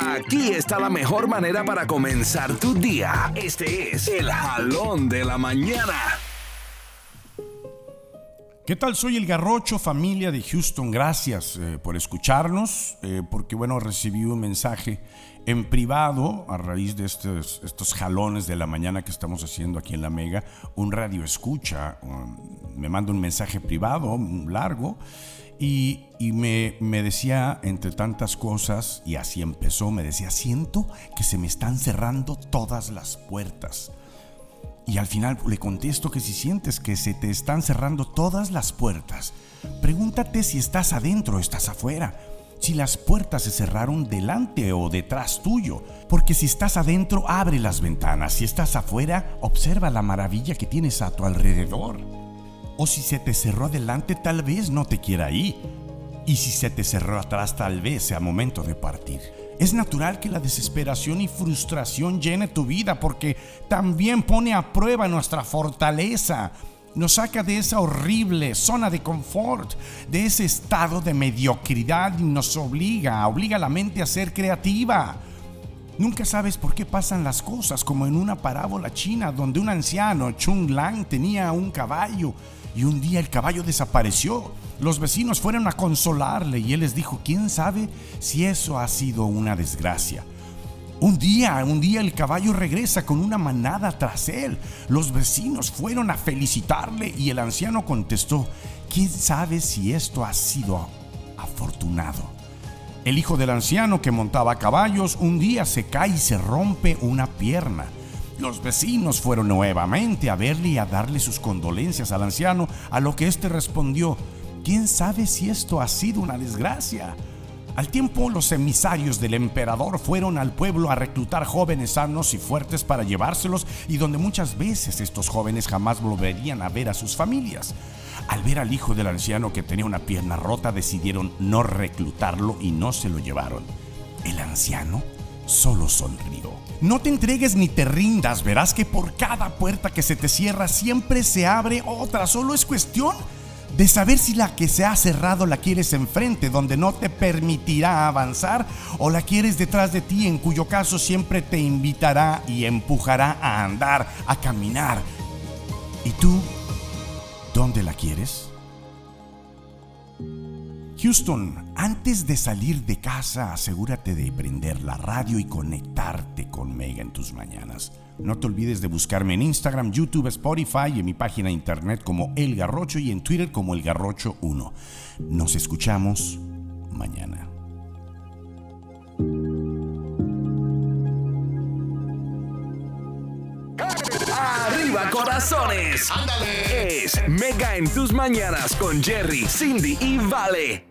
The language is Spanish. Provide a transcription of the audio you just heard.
Aquí está la mejor manera para comenzar tu día. Este es el jalón de la mañana. ¿Qué tal? Soy el Garrocho, familia de Houston. Gracias eh, por escucharnos, eh, porque bueno, recibí un mensaje en privado a raíz de estos, estos jalones de la mañana que estamos haciendo aquí en La Mega. Un radio escucha, me manda un mensaje privado, largo, y, y me, me decía, entre tantas cosas, y así empezó, me decía, siento que se me están cerrando todas las puertas. Y al final le contesto que si sientes que se te están cerrando todas las puertas, pregúntate si estás adentro o estás afuera. Si las puertas se cerraron delante o detrás tuyo. Porque si estás adentro, abre las ventanas. Si estás afuera, observa la maravilla que tienes a tu alrededor. O si se te cerró adelante, tal vez no te quiera ir. Y si se te cerró atrás, tal vez sea momento de partir. Es natural que la desesperación y frustración llene tu vida porque también pone a prueba nuestra fortaleza. Nos saca de esa horrible zona de confort, de ese estado de mediocridad y nos obliga, obliga a la mente a ser creativa. Nunca sabes por qué pasan las cosas, como en una parábola china donde un anciano, Chung Lang, tenía un caballo y un día el caballo desapareció. Los vecinos fueron a consolarle y él les dijo, ¿quién sabe si eso ha sido una desgracia? Un día, un día el caballo regresa con una manada tras él. Los vecinos fueron a felicitarle y el anciano contestó, ¿quién sabe si esto ha sido afortunado? El hijo del anciano que montaba caballos un día se cae y se rompe una pierna. Los vecinos fueron nuevamente a verle y a darle sus condolencias al anciano, a lo que éste respondió, ¿quién sabe si esto ha sido una desgracia? Al tiempo, los emisarios del emperador fueron al pueblo a reclutar jóvenes sanos y fuertes para llevárselos y donde muchas veces estos jóvenes jamás volverían a ver a sus familias. Al ver al hijo del anciano que tenía una pierna rota, decidieron no reclutarlo y no se lo llevaron. El anciano solo sonrió. No te entregues ni te rindas, verás que por cada puerta que se te cierra siempre se abre otra, solo es cuestión de saber si la que se ha cerrado la quieres enfrente, donde no te permitirá avanzar, o la quieres detrás de ti, en cuyo caso siempre te invitará y empujará a andar, a caminar. ¿Y tú, dónde la quieres? Houston, antes de salir de casa, asegúrate de prender la radio y conectarte con Mega en tus mañanas. No te olvides de buscarme en Instagram, YouTube, Spotify y en mi página de internet como El Garrocho y en Twitter como El Garrocho 1. Nos escuchamos mañana. Corazones. Es Mega en tus mañanas con Jerry, Cindy y Vale.